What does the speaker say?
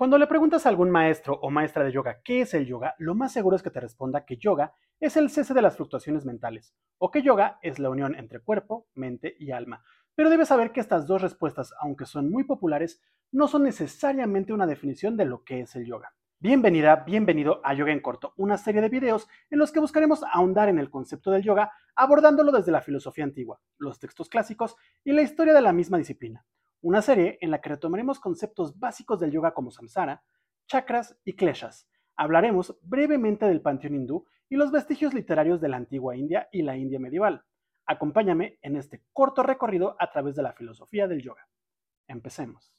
Cuando le preguntas a algún maestro o maestra de yoga qué es el yoga, lo más seguro es que te responda que yoga es el cese de las fluctuaciones mentales, o que yoga es la unión entre cuerpo, mente y alma. Pero debes saber que estas dos respuestas, aunque son muy populares, no son necesariamente una definición de lo que es el yoga. Bienvenida, bienvenido a Yoga en Corto, una serie de videos en los que buscaremos ahondar en el concepto del yoga, abordándolo desde la filosofía antigua, los textos clásicos y la historia de la misma disciplina una serie en la que retomaremos conceptos básicos del yoga como samsara, chakras y kleshas. Hablaremos brevemente del panteón hindú y los vestigios literarios de la antigua India y la India medieval. Acompáñame en este corto recorrido a través de la filosofía del yoga. Empecemos.